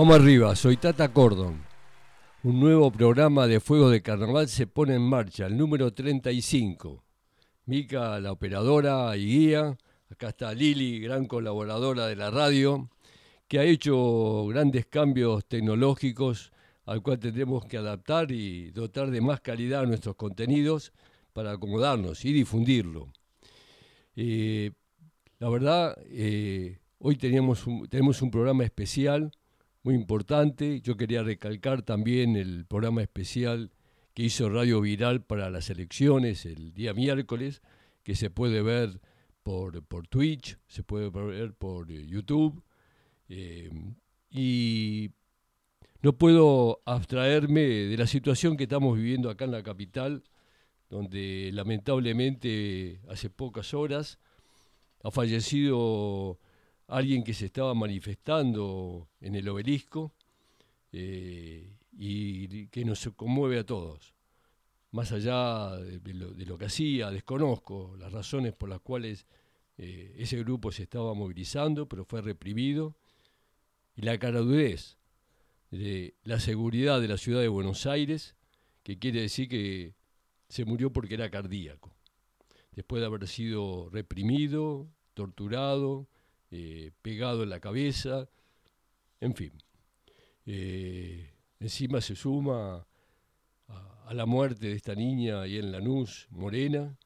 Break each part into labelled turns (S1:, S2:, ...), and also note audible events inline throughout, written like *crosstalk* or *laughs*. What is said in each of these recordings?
S1: Vamos arriba, soy Tata Cordon. Un nuevo programa de Fuego de Carnaval se pone en marcha, el número 35. Mica, la operadora y guía. Acá está Lili, gran colaboradora de la radio, que ha hecho grandes cambios tecnológicos al cual tendremos que adaptar y dotar de más calidad a nuestros contenidos para acomodarnos y difundirlo. Eh, la verdad, eh, hoy tenemos un programa especial muy importante. Yo quería recalcar también el programa especial que hizo Radio Viral para las elecciones el día miércoles, que se puede ver por, por Twitch, se puede ver por eh, YouTube. Eh, y no puedo abstraerme de la situación que estamos viviendo acá en la capital, donde lamentablemente hace pocas horas ha fallecido alguien que se estaba manifestando en el obelisco eh, y que nos conmueve a todos. Más allá de lo, que hacía, desconozco las razones por las cuales eh, ese grupo se estaba movilizando, pero fue reprimido. Y la caradurez de la seguridad de la ciudad de Buenos Aires, que quiere decir que se murió porque era cardíaco, después de haber sido reprimido, torturado, eh, pegado en la cabeza, en fin. Eh, encima se suma a, la muerte de esta niña ahí en Lanús, Morena,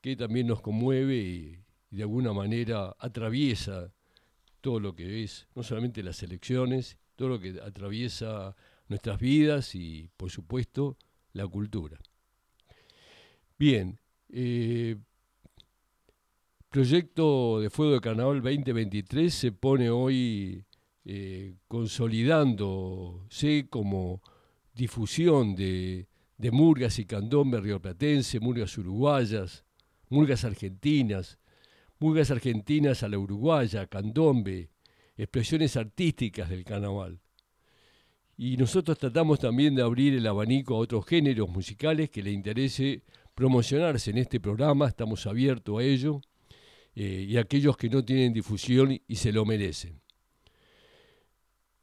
S1: que también nos conmueve y, de alguna manera atraviesa todo lo que es, no solamente las elecciones, todo lo que atraviesa nuestras vidas y, por supuesto, la cultura. Bien, eh, proyecto de Fuego de Carnaval 2023 se pone hoy eh, consolidándose como difusión de, murgas y candombe rioplatense, murgas uruguayas, murgas argentinas, murgas argentinas a la uruguaya, candombe, expresiones artísticas del carnaval. Y nosotros tratamos también de abrir el abanico a otros géneros musicales que le interese promocionarse en este programa, estamos abiertos a ello. Eh, y aquellos que no tienen difusión y se lo merecen.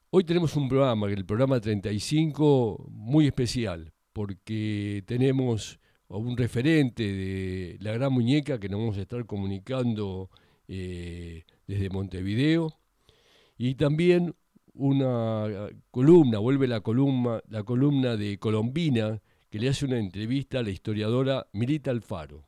S1: Hoy tenemos un programa, el programa 35, muy especial, porque tenemos un referente de la gran muñeca que nos vamos a estar comunicando eh, desde Montevideo, y también una columna, vuelve la columna, la columna de Colombina, que le hace una entrevista a la historiadora Milita Alfaro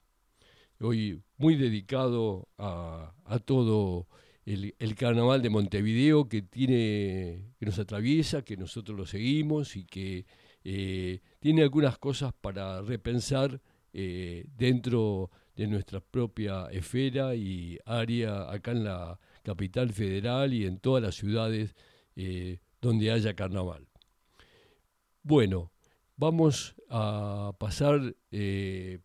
S1: hoy muy dedicado a, todo el, carnaval de Montevideo que tiene, que nos atraviesa, que nosotros lo seguimos y que eh, tiene algunas cosas para repensar eh, dentro de nuestra propia esfera y área acá en la capital federal y en todas las ciudades eh, donde haya carnaval. Bueno, vamos a pasar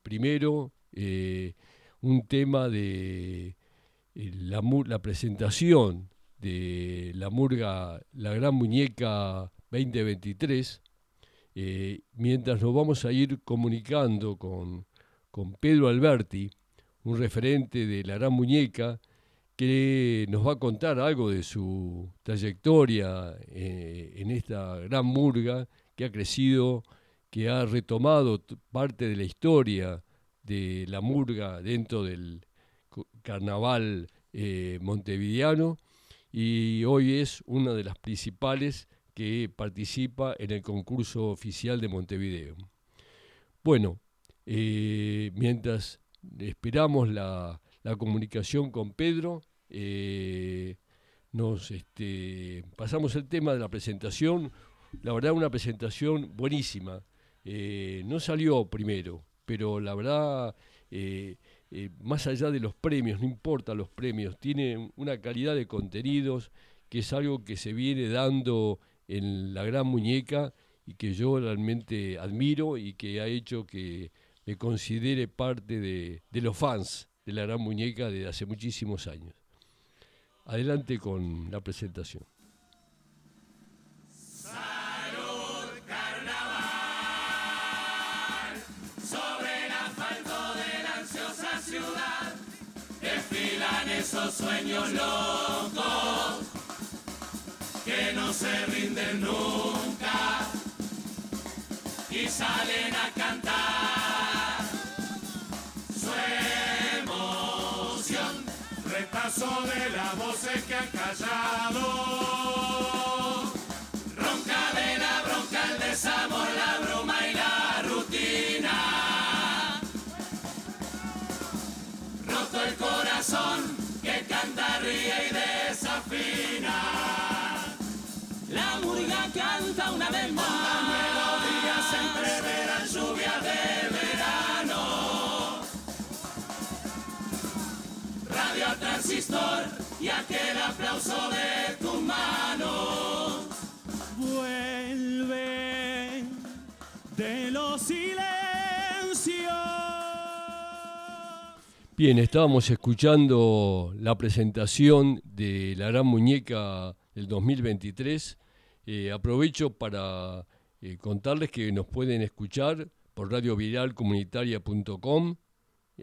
S1: primero eh, un tema de eh, la, presentación de la murga La Gran Muñeca 2023, eh, mientras nos vamos a ir comunicando con, con Pedro Alberti, un referente de La Gran Muñeca, que nos va a contar algo de su trayectoria en esta gran murga que ha crecido, que ha retomado parte de la historia de la murga dentro del carnaval eh, montevideano y hoy es una de las principales que participa en el concurso oficial de Montevideo. Bueno, eh, mientras esperamos la, comunicación con Pedro, eh, nos este, pasamos el tema de la presentación. La verdad, una presentación buenísima. no salió primero, pero la verdad, eh, eh, más allá de los premios, no importa los premios, tiene una calidad de contenidos que es algo que se viene dando en la gran muñeca y que yo realmente admiro y que ha hecho que me considere parte de, de los fans de la gran muñeca desde hace muchísimos años. Adelante con la presentación.
S2: Esos sueños locos que no se rinden nunca y salen a cantar. Su emoción, retazo de las voces que han callado, ronca de la bronca, el desamor, la bruma ríe y desafina. La murga canta una vez más. melodías entreveran lluvia de verano. Radio transistor y aquel aplauso de tus manos.
S3: Vuelve de los silencios.
S1: Bien, estábamos escuchando la presentación de la gran muñeca del 2023. Eh, aprovecho para eh, contarles que nos pueden escuchar por radioviralcomunitaria.com.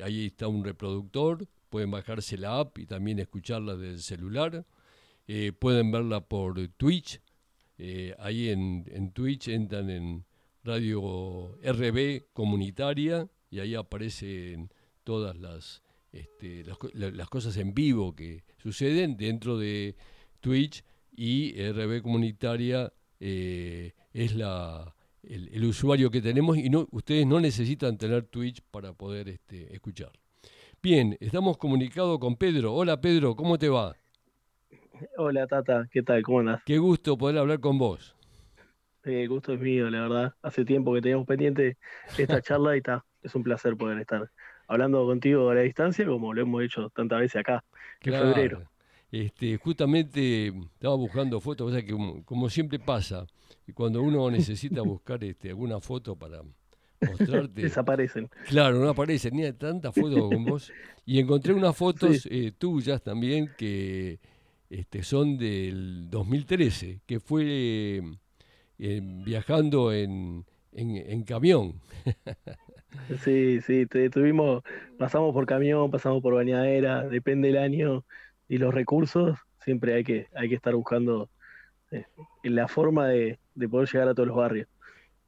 S1: Ahí está un reproductor. Pueden bajarse la app y también escucharla del celular. Eh, pueden verla por Twitch. ahí en, en Twitch entran en Radio RB Comunitaria y ahí aparecen todas las este, las, cosas en vivo que suceden dentro de Twitch y RB Comunitaria eh, es la, el, usuario que tenemos y no, ustedes no necesitan tener Twitch para poder este, escuchar. Bien, estamos comunicados con Pedro. Hola Pedro, ¿cómo te va?
S4: Hola Tata, ¿qué tal? ¿Cómo andas?
S1: Qué gusto poder hablar con vos.
S4: el gusto es mío, la verdad. Hace tiempo que teníamos pendiente esta *laughs* charla y está. Es un placer poder estar hablando contigo a la distancia, como lo hemos hecho tantas veces acá, en febrero.
S1: Este, justamente estaba buscando fotos, o que como, siempre pasa, cuando uno *laughs* necesita buscar este, alguna foto para mostrarte.
S4: Desaparecen.
S1: Claro, no aparecen, ni tantas fotos con vos. Y encontré unas *laughs* fotos eh, tuyas también que este, son del 2013, que fue eh, viajando en, en, en camión. *laughs*
S4: Sí, sí, tuvimos, pasamos por camión, pasamos por bañadera, depende del año y los recursos, siempre hay que, hay que estar buscando eh, la forma de, poder llegar a todos los barrios.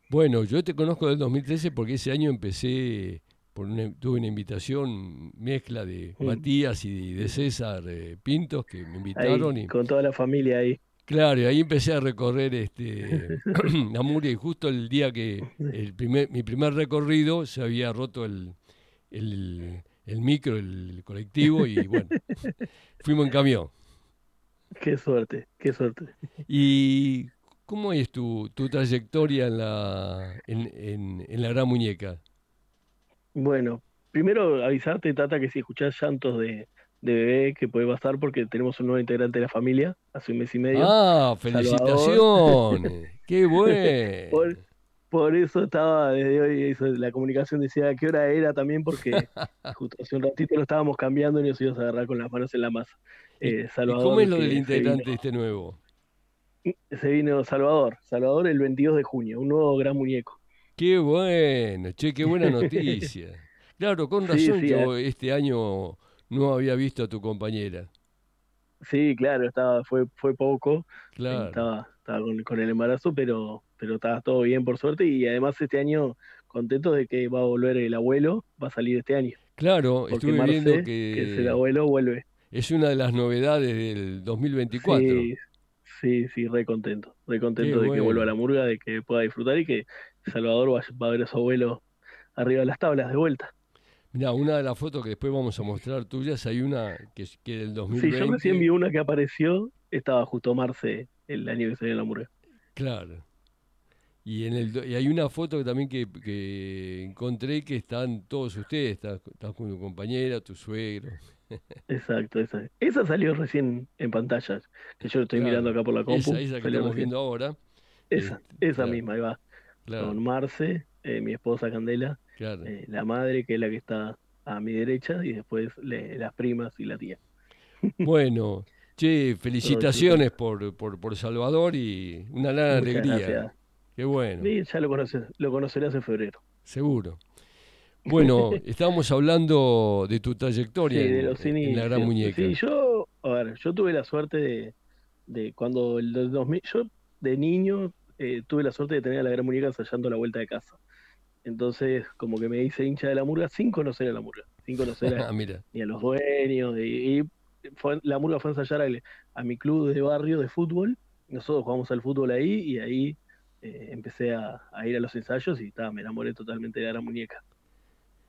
S1: Bueno, yo te conozco del 2013 porque ese año empecé, por tuve una invitación mezcla de mm. Matías y de César eh, Pintos que me invitaron. y,
S4: con toda la familia ahí.
S1: Claro, y ahí empecé a recorrer este *laughs* *clears throat* Amuria y justo el día que el primer, mi primer recorrido se había roto el, el, micro, el colectivo y bueno, *laughs* fuimos en camión.
S4: Qué suerte, qué suerte.
S1: ¿Y cómo es tu, tu trayectoria en la, en, en, la Gran Muñeca?
S4: Bueno, primero avisarte, Tata, que si escuchás llantos de, de bebé que puede pasar porque tenemos un nuevo integrante de la familia hace un mes y medio.
S1: Ah, felicitaciones. *laughs* Qué bueno.
S4: Por, eso estaba desde hoy la comunicación decía qué hora era también porque *laughs* justo hace un ratito lo estábamos cambiando y nos íbamos a agarrar con las manos en la masa.
S1: Eh, Salvador, ¿Cómo es lo del integrante este nuevo?
S4: Se vino Salvador, Salvador el 22 de junio, un nuevo gran muñeco.
S1: Qué bueno, che, qué buena noticia. *laughs* claro, con razón yo eh. este año no había visto a tu compañera.
S4: Sí, claro, estaba, fue, fue poco. Claro. Estaba, estaba con, el embarazo, pero, pero estaba todo bien por suerte. Y además este año contento de que va a volver el abuelo, va a salir este año.
S1: Claro, estuve viendo que, que
S4: es el abuelo vuelve.
S1: Es una de las novedades del 2024.
S4: Sí, sí, sí, re contento. Re contento de que vuelva a la murga, de que pueda disfrutar y que Salvador va, va a ver a su abuelo arriba de las tablas de vuelta.
S1: Mira, una de las fotos que después vamos a mostrar tuyas, hay una que, que del 2020.
S4: Sí, yo recién vi una que apareció, estaba justo Marce el año que salió en la murga.
S1: Claro. Y, en el, y hay una foto también que, que encontré que están todos ustedes, estás, con tu compañera, tu suegro.
S4: Exacto, esa. Esa salió recién en pantallas, que yo estoy mirando acá por la compu.
S1: Esa, esa que estamos viendo ahora.
S4: Esa, este, esa misma, ahí va. Con Marce, eh, mi esposa Candela, eh, la madre, que es la que está a mi derecha, y después las primas y la tía. *laughs*
S1: Bueno, che, felicitaciones por, por, por Salvador y una gran alegría. Qué bueno.
S4: Sí, ya lo, conoces, lo conocerás en febrero.
S1: Seguro. Bueno, *laughs* estábamos hablando de tu trayectoria en, la Gran Muñeca.
S4: Sí, yo, a ver, yo tuve la suerte de, de cuando el del 2000, yo de niño eh, tuve la suerte de tener a la gran muñeca ensayando la vuelta de casa. Entonces, como que me hice hincha de la murga sin conocer a la murga, sin conocer a, *laughs* ni a los dueños. Y, y fue- la murga fue a ensayar a, mi club de barrio de fútbol. Nosotros jugamos al fútbol ahí y ahí eh, empecé a, a ir a los ensayos y me enamoré totalmente de la muñeca.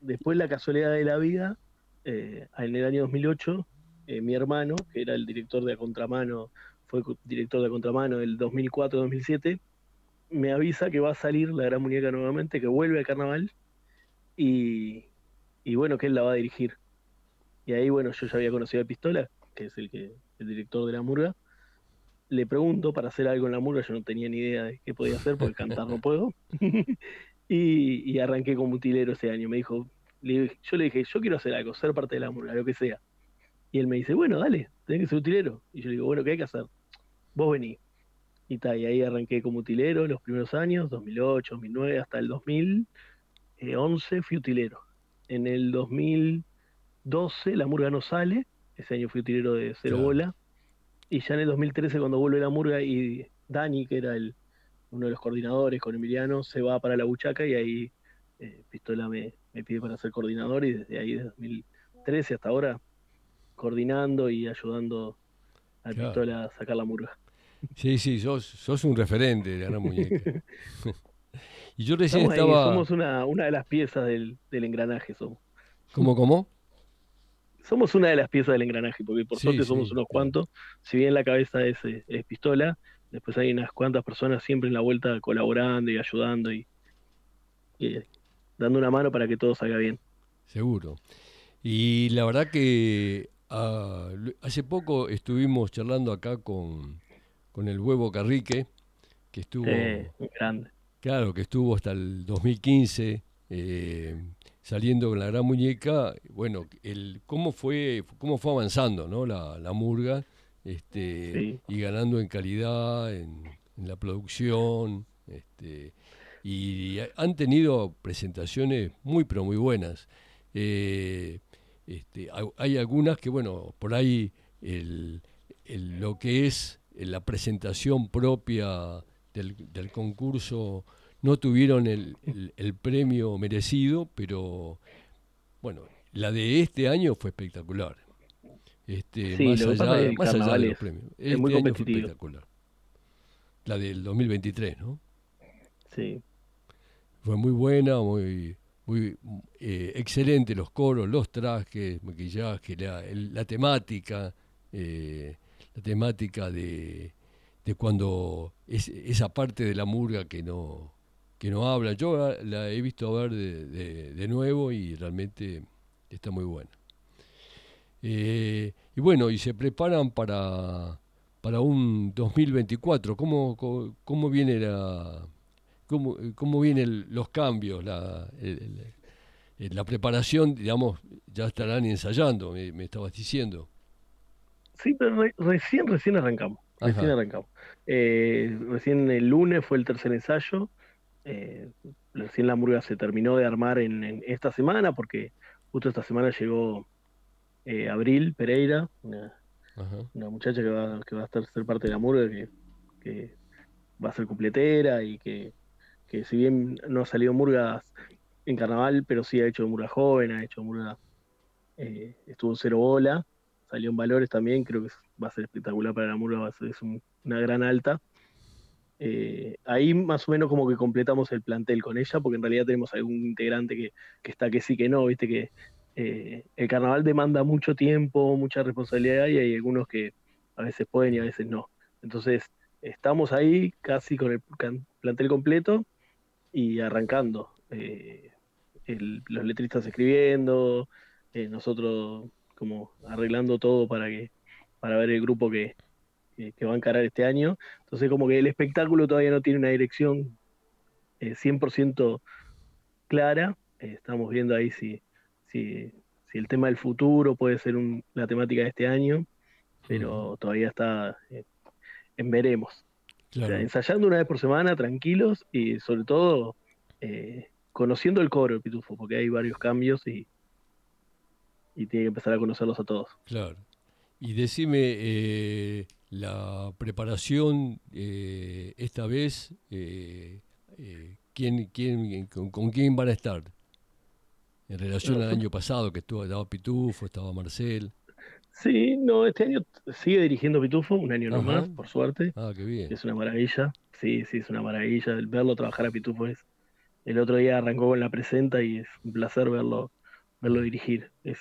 S4: Después, la casualidad de la vida, eh, en el año 2008, eh, mi hermano, que era el director de A Contramano, fue director de A Contramano del 2004-2007, me avisa que va a salir la gran muñeca nuevamente, que vuelve al carnaval y, y bueno, que él la va a dirigir. Y ahí, bueno, yo ya había conocido a Pistola, que es el, que, el director de la murga. Le pregunto para hacer algo en la murga, yo no tenía ni idea de qué podía hacer, porque cantar no puedo. *laughs* y, y arranqué como utilero ese año. Me dijo, yo le dije, yo quiero hacer algo, ser parte de la murga, lo que sea. Y él me dice, bueno, dale, tenés que ser utilero. Y yo le digo, bueno, ¿qué hay que hacer? Vos vení. Y, ta, y ahí arranqué como utilero los primeros años, 2008, 2009, hasta el 2011 fui utilero. En el 2012 la murga no sale, ese año fui utilero de cero
S1: Claro.
S4: bola. Y ya en el 2013 cuando vuelve la murga y Dani, que era el, uno de los coordinadores con Emiliano, se va para la buchaca y ahí eh, Pistola me, me pide para ser coordinador y desde ahí, desde 2013 hasta ahora, coordinando y ayudando a
S1: Claro.
S4: Pistola a sacar la murga.
S1: Sí, sí, sos, sos un referente de gran muñeca. *laughs* y yo recién
S4: Estamos ahí,
S1: estaba...
S4: somos una, una de las piezas del, del engranaje, somos.
S1: ¿Cómo, cómo?
S4: Somos una de las piezas del engranaje, porque por
S1: Sí,
S4: suerte
S1: sí,
S4: somos unos cuantos. Si bien la cabeza es, eh, es pistola, después hay unas cuantas personas siempre en la vuelta colaborando y ayudando y, y, eh, dando una mano para que todo salga bien.
S1: Seguro. Y la verdad que ah, hace poco estuvimos charlando acá con, con el huevo Carrique, que estuvo,
S4: Eh, grande.
S1: claro, que estuvo hasta el 2015 eh, saliendo con la gran muñeca. Bueno, el, cómo fue, cómo fue avanzando, ¿no? La, la murga, este,
S4: Sí.
S1: y ganando en calidad, en, en la producción, este, y han tenido presentaciones muy pero muy buenas. Eh, este, hay, hay algunas que, bueno, por ahí el, el- lo que es la presentación propia del, del concurso no tuvieron el, el- el premio merecido, pero bueno, la de este año fue espectacular. Este,
S4: Sí,
S1: más allá,
S4: es
S1: más allá de los premios.
S4: es
S1: Este
S4: muy
S1: año fue espectacular. La del 2023, ¿no?
S4: Sí.
S1: Fue muy buena, muy, muy eh, excelente los coros, los trajes, maquillaje, la, el- la temática, eh, temática de, de cuando es, esa parte de la murga que no que no habla. Yo la, he visto ver de, de- nuevo y realmente está muy buena. Eh, y bueno, y se preparan para, para un 2024. ¿Cómo, cómo, cómo viene la, cómo, cómo vienen los cambios, la, la preparación, digamos, ya estarán ensayando, me estabas diciendo.
S4: Sí, pero re- recién, recién arrancamos. Recién arrancamos. Eh, recién el lunes fue el tercer ensayo. eh, recién la murga se terminó de armar en, en esta semana, porque justo esta semana llegó eh, Abril Pereira, una, muchacha que va, que va a estar ser parte de la murga, que, que va a ser completera y que, que si bien no ha salido murgas en carnaval, pero sí ha hecho murga joven, ha hecho murga, eh, estuvo en cero bola, salió en valores también, creo que va a ser espectacular para la murga, va a ser es un- una gran alta. Eh, ahí más o menos como que completamos el plantel con ella, porque en realidad tenemos algún integrante que, que está que sí que no, viste que eh, el carnaval demanda mucho tiempo, mucha responsabilidad y hay algunos que a veces pueden y a veces no. Entonces, estamos ahí casi con el plantel completo y arrancando. Eh, el- los letristas escribiendo, eh, nosotros como arreglando todo para que para ver el grupo que, que, que va a encarar este año. Entonces, como que el espectáculo todavía no tiene una dirección eh, 100% clara. Eh, estamos viendo ahí si, si, si el tema del futuro puede ser un- la temática de este año, pero todavía está eh, en veremos. O sea,
S1: Claro.
S4: ensayando una vez por semana, tranquilos y sobre todo eh, conociendo el coro del Pitufo, porque hay varios cambios y, y tiene que empezar a conocerlos a todos.
S1: Claro. Y decime, eh, la preparación eh, esta vez, eh, eh, ¿quién, quién, con, con quién van a estar? En relación al año pasado, que estuvo, estaba Pitufo, estaba Marcel.
S4: Sí, no, este año sigue dirigiendo Pitufo, un año no
S1: Ajá.
S4: más, por suerte.
S1: Ah, qué bien.
S4: Es una maravilla. Sí, sí, es una maravilla. El verlo trabajar a Pitufo es. El otro día arrancó con la presenta y es un placer verlo, verlo dirigir. Es,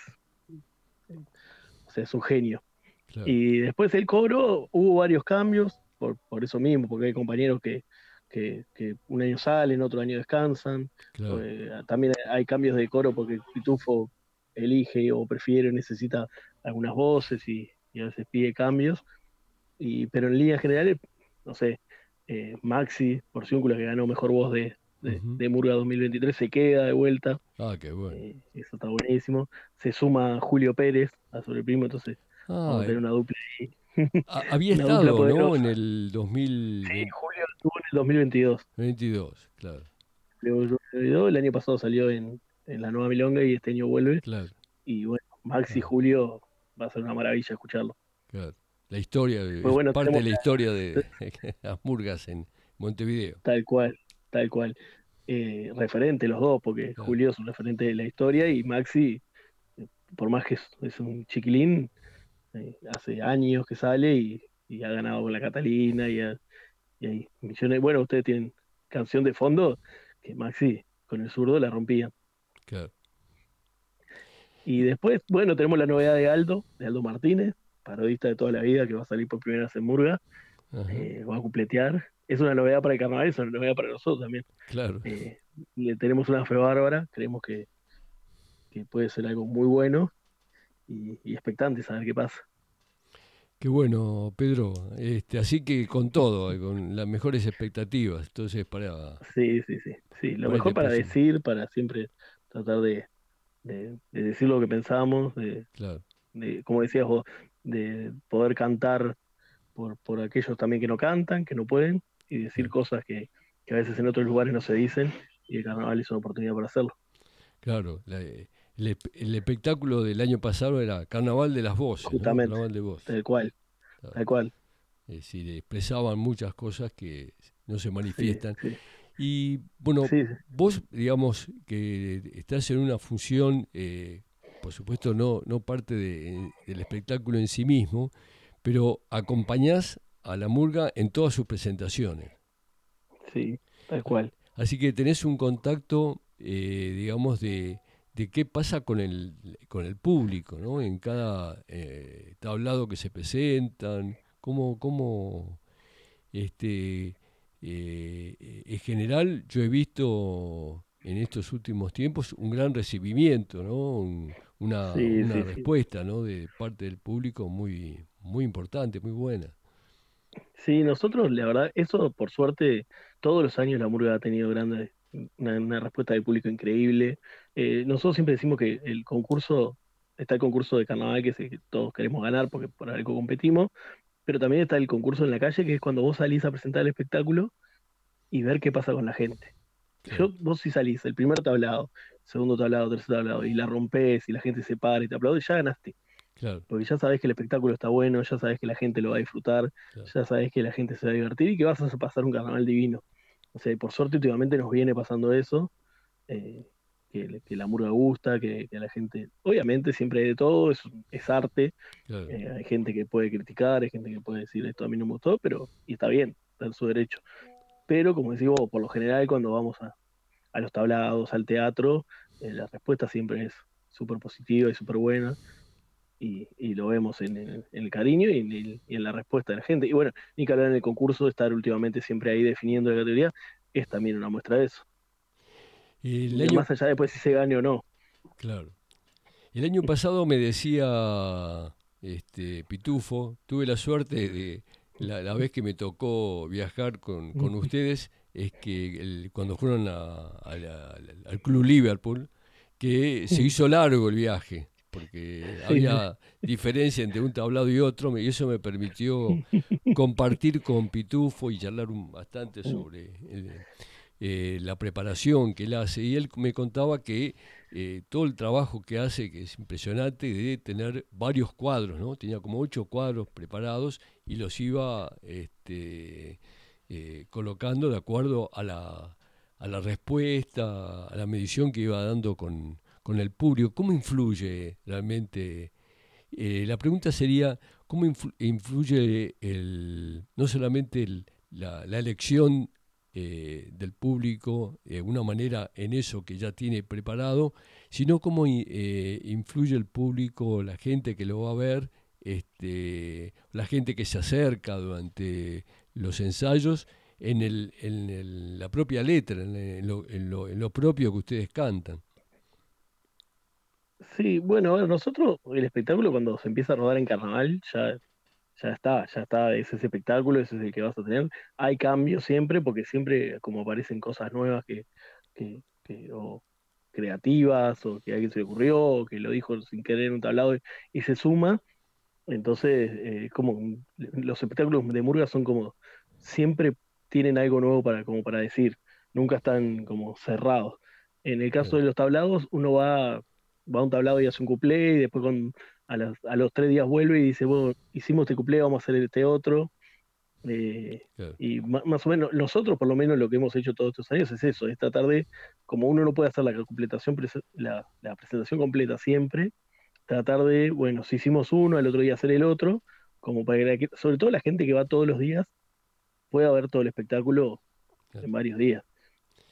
S4: o sea, es un genio.
S1: Claro,
S4: Y después el coro, hubo varios cambios, por, por eso mismo, porque hay compañeros que, que, que un año salen, otro año descansan.
S1: claro,
S4: Eh, también hay cambios de coro porque Pitufo elige o prefiere, necesita algunas voces y, y a veces pide cambios. Y, pero en líneas generales, no sé, eh, Maxi Porciúncula, que ganó mejor voz de, de,
S1: Ujú.
S4: de Murga 2023, se queda de vuelta.
S1: Ah, qué bueno.
S4: eh, eso está buenísimo. Se suma Julio Pérez a Sobreprimo, entonces vamos
S1: Ah,
S4: a tener una dupla.
S1: ha- había *laughs*
S4: una
S1: estado, ¿no? En el
S4: Sí,
S1: 2022,
S4: Julio estuvo en el 2022.
S1: claro,
S4: Luego, El año pasado salió en, en la Nueva Milonga y este año vuelve.
S1: claro,
S4: Y bueno, Maxi
S1: Ah.
S4: Julio va a ser una maravilla escucharlo.
S1: claro. La historia, es
S4: Pues bueno,
S1: parte de la historia *laughs* de *laughs* las murgas en Montevideo.
S4: Tal cual, tal cual. Eh, referente los dos, porque
S1: Claro.
S4: Julio es un referente de la historia y Maxi, eh, por más que es, es un chiquilín, eh, hace años que sale y, y ha ganado con la Catalina y, ha- y hay millones. Bueno, ustedes tienen canción de fondo que Maxi con el zurdo la rompía.
S1: Claro,
S4: Y después, bueno, tenemos la novedad de Aldo, de Aldo Martínez, parodista de toda la vida, que va a salir por primera vez en Murga, eh, va a cupletear. Es una novedad para el carnaval, es una novedad para nosotros también.
S1: claro.
S4: Eh, le tenemos una fe bárbara, creemos que, que puede ser algo muy bueno y, y expectantes a ver qué pasa.
S1: Qué bueno, Pedro. Este, así que con todo, eh, con las mejores expectativas. Entonces, para.
S4: Sí, sí, sí. sí. Lo mejor para
S1: próximo.
S4: decir, para siempre tratar de, de- de decir lo que pensamos, de,
S1: Claro,
S4: de, como decías vos, de poder cantar por, por aquellos también que no cantan, que no pueden, y decir cosas que, que a veces en otros lugares no se dicen, y el carnaval es una oportunidad para hacerlo.
S1: claro. la- el, espectáculo del año pasado era Carnaval de las Voces. ¿no?
S4: Justamente.
S1: Carnaval de Voces.
S4: Tal cual,
S1: Claro.
S4: tal cual.
S1: Es decir, expresaban muchas cosas que no se manifiestan.
S4: sí,
S1: Y bueno,
S4: sí.
S1: vos, digamos, que estás en una función, eh, por supuesto, no, no parte de- del espectáculo en sí mismo, pero acompañás a la murga en todas sus presentaciones.
S4: sí, tal cual.
S1: Así que tenés un contacto, eh, digamos, de, de qué pasa con el, con el público, ¿no? En cada eh, tablado que se presentan, cómo, cómo este, eh, en general yo he visto en estos últimos tiempos un gran recibimiento, ¿no? Un- una
S4: Sí,
S1: una
S4: sí, sí.
S1: respuesta, ¿no? De parte del público muy, muy importante, muy buena.
S4: Sí, nosotros, la verdad, eso por suerte, todos los años la Murga ha tenido grande, una, una respuesta del público increíble. Eh, nosotros siempre decimos que el concurso, está el concurso de carnaval que, es el que todos queremos ganar porque por algo competimos, pero también está el concurso en la calle, que es cuando vos salís a presentar el espectáculo y ver qué pasa con la gente. Yo, vos si salís, el primer tablado, segundo tablado, tercer tablado, y la rompes y la gente se para y te aplaude, ya ganaste.
S1: Claro,
S4: Porque ya sabés que el espectáculo está bueno, ya sabés que la gente lo va a disfrutar,
S1: Claro.
S4: ya sabés que la gente se va a divertir y que vas a pasar un carnaval divino. O sea, y por suerte últimamente nos viene pasando eso, eh, que, que la murga gusta, que, que a la gente, obviamente siempre hay de todo, es, es arte,
S1: claro,
S4: eh, hay gente que puede criticar, hay gente que puede decir esto a mí no me gustó, pero, y está bien, está en su derecho. Pero como decís vos, por lo general cuando vamos a, a los tablados, al teatro, eh, la respuesta siempre es súper positiva y súper buena. Y, y lo vemos en el, en el cariño y en, el- y en la respuesta de la gente. Y bueno, ni que hablar en el concurso, estar últimamente siempre ahí definiendo la categoría, es también una muestra de eso.
S1: El
S4: Y Más allá después si se gane o no.
S1: Claro. El año pasado me decía este Pitufo, tuve la suerte de la, la vez que me tocó viajar con, con ustedes, es que el- cuando fueron a- a la- al- al Club Liverpool, que se hizo largo el viaje, porque *laughs* había diferencia entre un tablado y otro, y eso me permitió *laughs* compartir con Pitufo y charlar un- bastante sobre el, eh, la preparación que él hace. Y él me contaba que eh, todo el trabajo que hace, que es impresionante, de tener varios cuadros, ¿no? Tenía como ocho cuadros preparados y los iba este, eh, colocando de acuerdo a la, a la respuesta, a la medición que iba dando con, con el público. ¿Cómo influye realmente? la pregunta sería, ¿cómo influye el, no solamente la, elección eh, del público, de una manera en eso que ya tiene preparado, sino cómo eh, influye el público, la gente que lo va a ver, este, la gente que se acerca durante los ensayos en, el, en la propia letra, en lo, en, lo, en lo propio que ustedes cantan.
S4: Sí, bueno, nosotros el espectáculo cuando se empieza a rodar en carnaval ya ya está, ya está, ese es espectáculo, ese es el que vas a tener. Hay cambios siempre, porque siempre como aparecen cosas nuevas que, que, o creativas, o que a alguien se le ocurrió, o que lo dijo sin querer en un tablado y, se suma. Entonces, eh, como los espectáculos de Murga son como, siempre tienen algo nuevo para, como para decir, nunca están como cerrados. En el caso de los tablados, uno va, va a un tablado y hace un cuplé, y después con a, los tres días vuelve y dice, bueno, hicimos este cumple, vamos a hacer este otro. Eh, y más, o menos, nosotros por lo menos lo que hemos hecho todos estos años es eso, esta tarde, como uno no puede hacer la completación, la, presentación completa siempre, tratar de, bueno, si hicimos uno, el otro día hacer el otro, como para que, sobre todo la gente que va todos los días, pueda ver todo el espectáculo en varios días.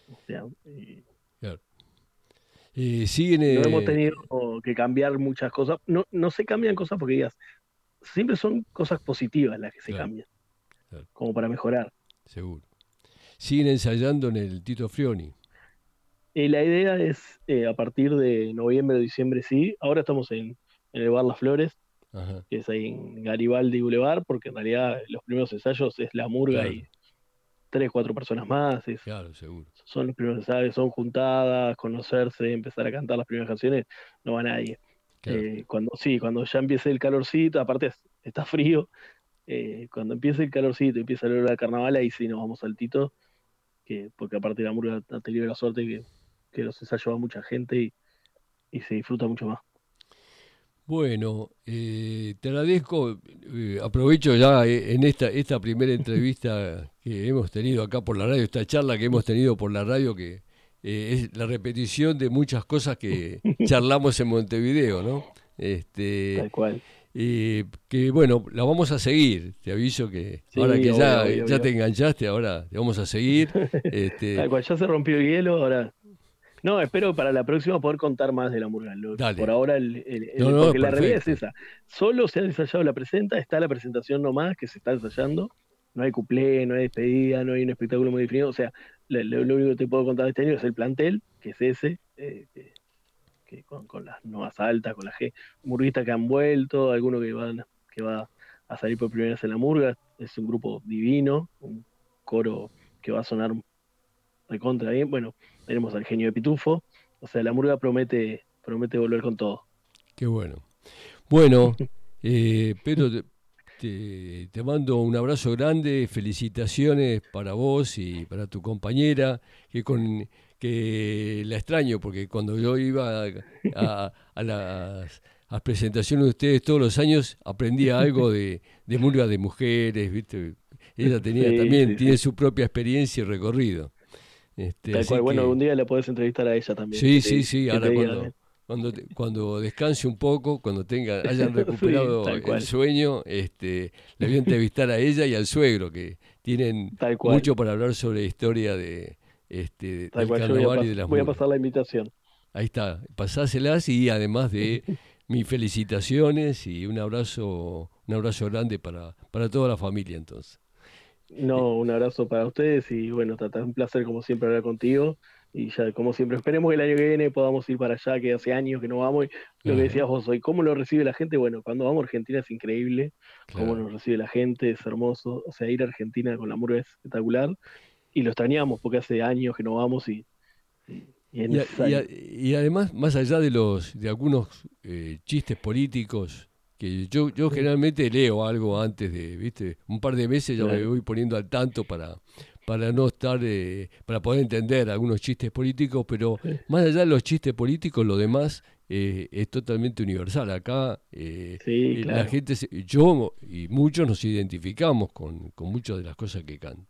S4: O sea,
S1: eh, siguen,
S4: no hemos eh, tenido que cambiar muchas cosas. No, no se cambian cosas porque digas, siempre son cosas positivas las que se cambian, como para mejorar.
S1: Seguro. Siguen ensayando en el Tito Frioni.
S4: Eh, la idea es a partir de noviembre o diciembre, sí. Ahora estamos en, el Bar Las Flores, que es ahí en Garibaldi Boulevard, porque en realidad los primeros ensayos es la murga y tres, cuatro personas más.
S1: claro, seguro.
S4: Son los primeros, ¿sabes? Son juntadas, conocerse, empezar a cantar las primeras canciones, no va nadie. Eh, cuando sí, cuando ya empiece el calorcito, aparte está frío, eh, cuando empiece el calorcito y empieza el hora de carnaval, ahí sí nos vamos al Tito, que, porque aparte la murga ha tenido la suerte que, que los ensayos va mucha gente y se disfruta mucho más.
S1: Bueno, eh, te agradezco, eh, aprovecho ya eh, en esta, esta primera entrevista *laughs* que hemos tenido acá por la radio, esta charla que hemos tenido por la radio, que es la repetición de muchas cosas que *laughs* charlamos en Montevideo, ¿no?
S4: Este, Tal cual.
S1: que bueno, la vamos a seguir, te aviso que ahora que ya, ya te enganchaste, ahora te vamos a seguir. *laughs*
S4: Este, Tal cual, ya se rompió el hielo, ahora no, espero para la próxima poder contar más de la murga. Por ahora, el, porque la realidad es esa. Solo se ha ensayado la presenta, está la presentación nomás que se está ensayando. No hay cuplé, no hay despedida, no hay un espectáculo muy definido. O sea, lo, único que te puedo contar de este año es el plantel, que es ese, eh, que, con, las nuevas altas, con las G, murguistas que han vuelto, alguno que, van, que va a salir por primera vez en la murga. Es un grupo divino, un coro que va a sonar recontra bien. Bueno, tenemos al genio de Pitufo. O sea, la murga promete, promete volver con todo.
S1: Qué bueno. Bueno, *laughs* eh, Pedro, te, te, mando un abrazo grande, felicitaciones para vos y para tu compañera, que con que la extraño, porque cuando yo iba a, las, presentaciones de ustedes todos los años, aprendía algo de, de murga de mujeres, ¿viste? Ella tenía también, tiene su propia experiencia y recorrido.
S4: Este, bueno, un día le puedes entrevistar a ella también.
S1: Sí, sí, sí, ahora cuando, cuando, descanse un poco, cuando tenga, *laughs* hayan recuperado el sueño, este, le voy a entrevistar a ella y al suegro, que tienen *laughs* mucho para hablar sobre la historia de, este, del carnaval y de las
S4: Voy a pasar la invitación.
S1: Ahí está, pasáselas y además de *laughs* mis felicitaciones y un abrazo, un abrazo grande para, para toda la familia entonces.
S4: No, un abrazo para ustedes y bueno, es un placer como siempre hablar contigo. Y ya como siempre esperemos que el año que viene podamos ir para allá, que hace años que no vamos. Y lo que decías vos hoy, ¿cómo lo recibe la gente? Bueno, cuando vamos a Argentina es increíble, cómo nos recibe la gente, es hermoso, o sea, ir a Argentina con la murga es espectacular. Y lo extrañamos porque hace años que no vamos y...
S1: y, además, más allá de los de algunos eh, chistes políticos que yo, yo generalmente leo algo antes de, viste, un par de meses ya me voy poniendo al tanto para, para no estar, eh, para poder entender algunos chistes políticos, pero más allá de los chistes políticos, lo demás eh, es totalmente universal. Acá eh,
S4: Sí,
S1: eh, la gente, se- yo y muchos nos identificamos con, con muchas de las cosas que cantan.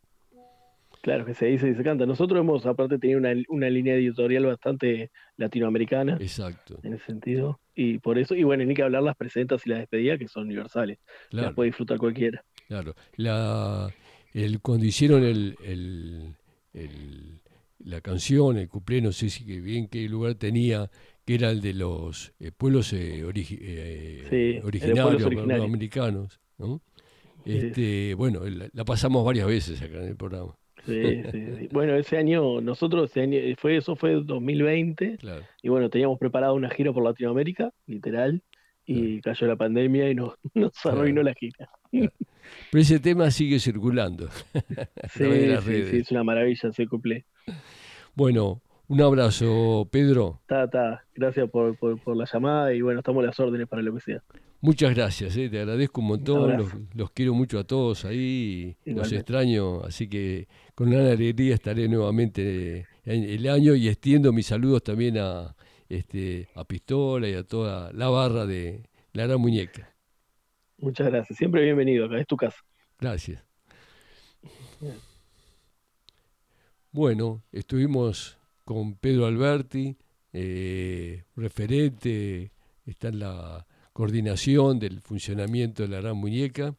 S4: Claro que se dice y se canta. Nosotros hemos aparte tenido una, una línea editorial bastante latinoamericana
S1: Exacto,
S4: en ese sentido. Y por eso, y bueno, ni que hablar las presentas y las despedidas que son universales. Las puede disfrutar cualquiera.
S1: Claro, la, el, cuando hicieron el, el- el- la canción, el cuplé, no sé si bien qué lugar tenía, que era el de los eh, pueblos eh, origi- eh,
S4: Sí,
S1: originarios, americanos, ¿no?
S4: Sí.
S1: Este, bueno, la, la pasamos varias veces acá en el programa,
S4: Sí, *laughs* sí, sí. Bueno, ese año, nosotros, ese año, fue, eso fue 2020,
S1: claro.
S4: y bueno, teníamos preparado una gira por Latinoamérica, literal, y cayó la pandemia y nos, *laughs* nos
S1: Claro.
S4: arruinó la gira.
S1: Pero ese tema sigue circulando. *laughs*
S4: Sí,
S1: las
S4: sí,
S1: redes.
S4: sí, es una maravilla ese cumple.
S1: Bueno, un abrazo, Pedro.
S4: Está, está. Gracias por, por, por la llamada y bueno, estamos a las órdenes para lo que sea.
S1: Muchas gracias, eh, te agradezco un montón, los, los quiero mucho a todos ahí, y los
S4: Igualmente.
S1: extraño, así que con gran alegría estaré nuevamente en el año y extiendo mis saludos también a, este, a Pistola y a toda la barra de La Gran Muñeca.
S4: Muchas gracias. Siempre bienvenido acá, es tu casa.
S1: Gracias. Bueno, estuvimos con Pedro Alberti, eh, referente, está en la coordinación del funcionamiento de la gran muñeca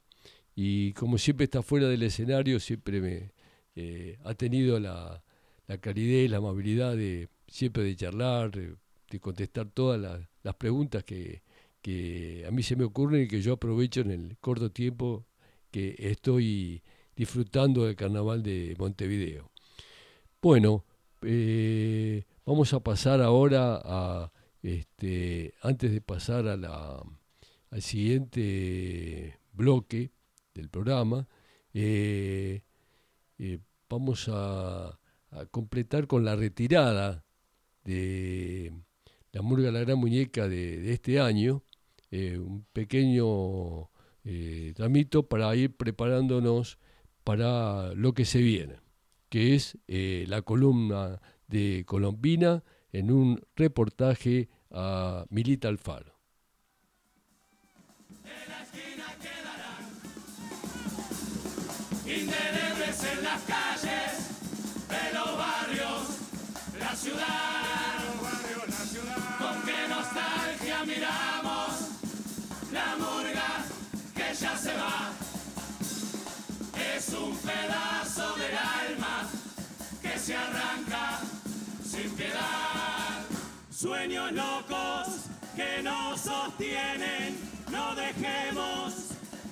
S1: y como siempre está fuera del escenario, siempre me eh, ha tenido la, la calidez la amabilidad de siempre de charlar, de, contestar todas las, preguntas que, a mí se me ocurren y que yo aprovecho en el corto tiempo que estoy disfrutando del carnaval de Montevideo. Bueno, eh, vamos a pasar ahora a, este, antes de pasar a la, al siguiente bloque del programa, eh, vamos a, completar con la retirada de la Murga La Gran Muñeca de, este año, eh, un pequeño eh, tramito para ir preparándonos para lo que se viene, que es eh, la columna de Colombina en un reportaje a Milita Alfaro.
S2: en las calles ciudad, con qué nostalgia miramos la murga que ya se va, es un pedazo del alma que se arranca sin piedad.
S3: Sueños locos que nos sostienen, no dejemos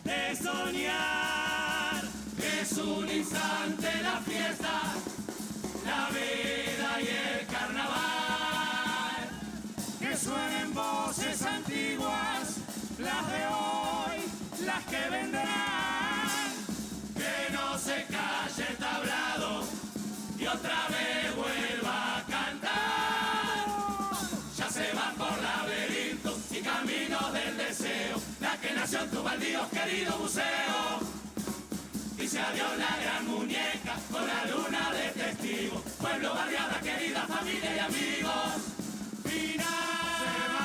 S3: de soñar.
S2: Es un instante la fiesta, la vida y el carnaval.
S3: Que suenen voces antiguas, las de hoy, las que vendrán.
S2: Que no se calle el tablado y otra vez vuelva a cantar. Ya se van por laberintos y caminos del deseo, la que nació en tus baldíos, querido museo. Dice adiós la gran muñeca con la luna de testigo. Pueblo, barriada, querida familia y amigos. Carnaval,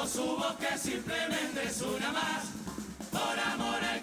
S2: dejando su voz que simplemente es una más. Por amor al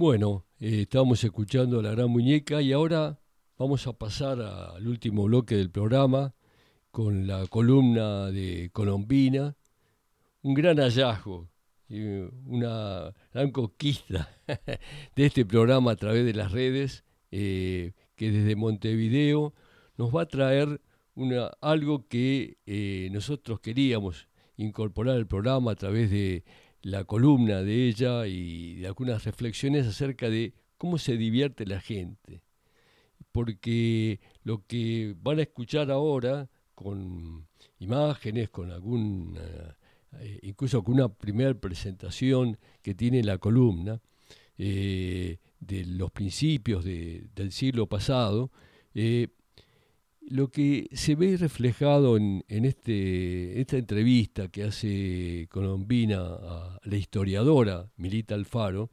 S1: Bueno, eh, estábamos escuchando a la gran muñeca y ahora vamos a pasar al último bloque del programa con la columna de Colombina, un gran hallazgo, una gran conquista *laughs* de este programa a través de las redes, eh, que desde Montevideo nos va a traer una, algo que eh, nosotros queríamos incorporar al programa a través de la columna de ella y de algunas reflexiones acerca de cómo se divierte la gente. Porque lo que van a escuchar ahora con imágenes, con alguna, eh, incluso con una primera presentación que tiene la columna eh, de los principios del siglo pasado, eh, lo que se ve reflejado en, este, esta entrevista que hace Colombina a la historiadora Milita Alfaro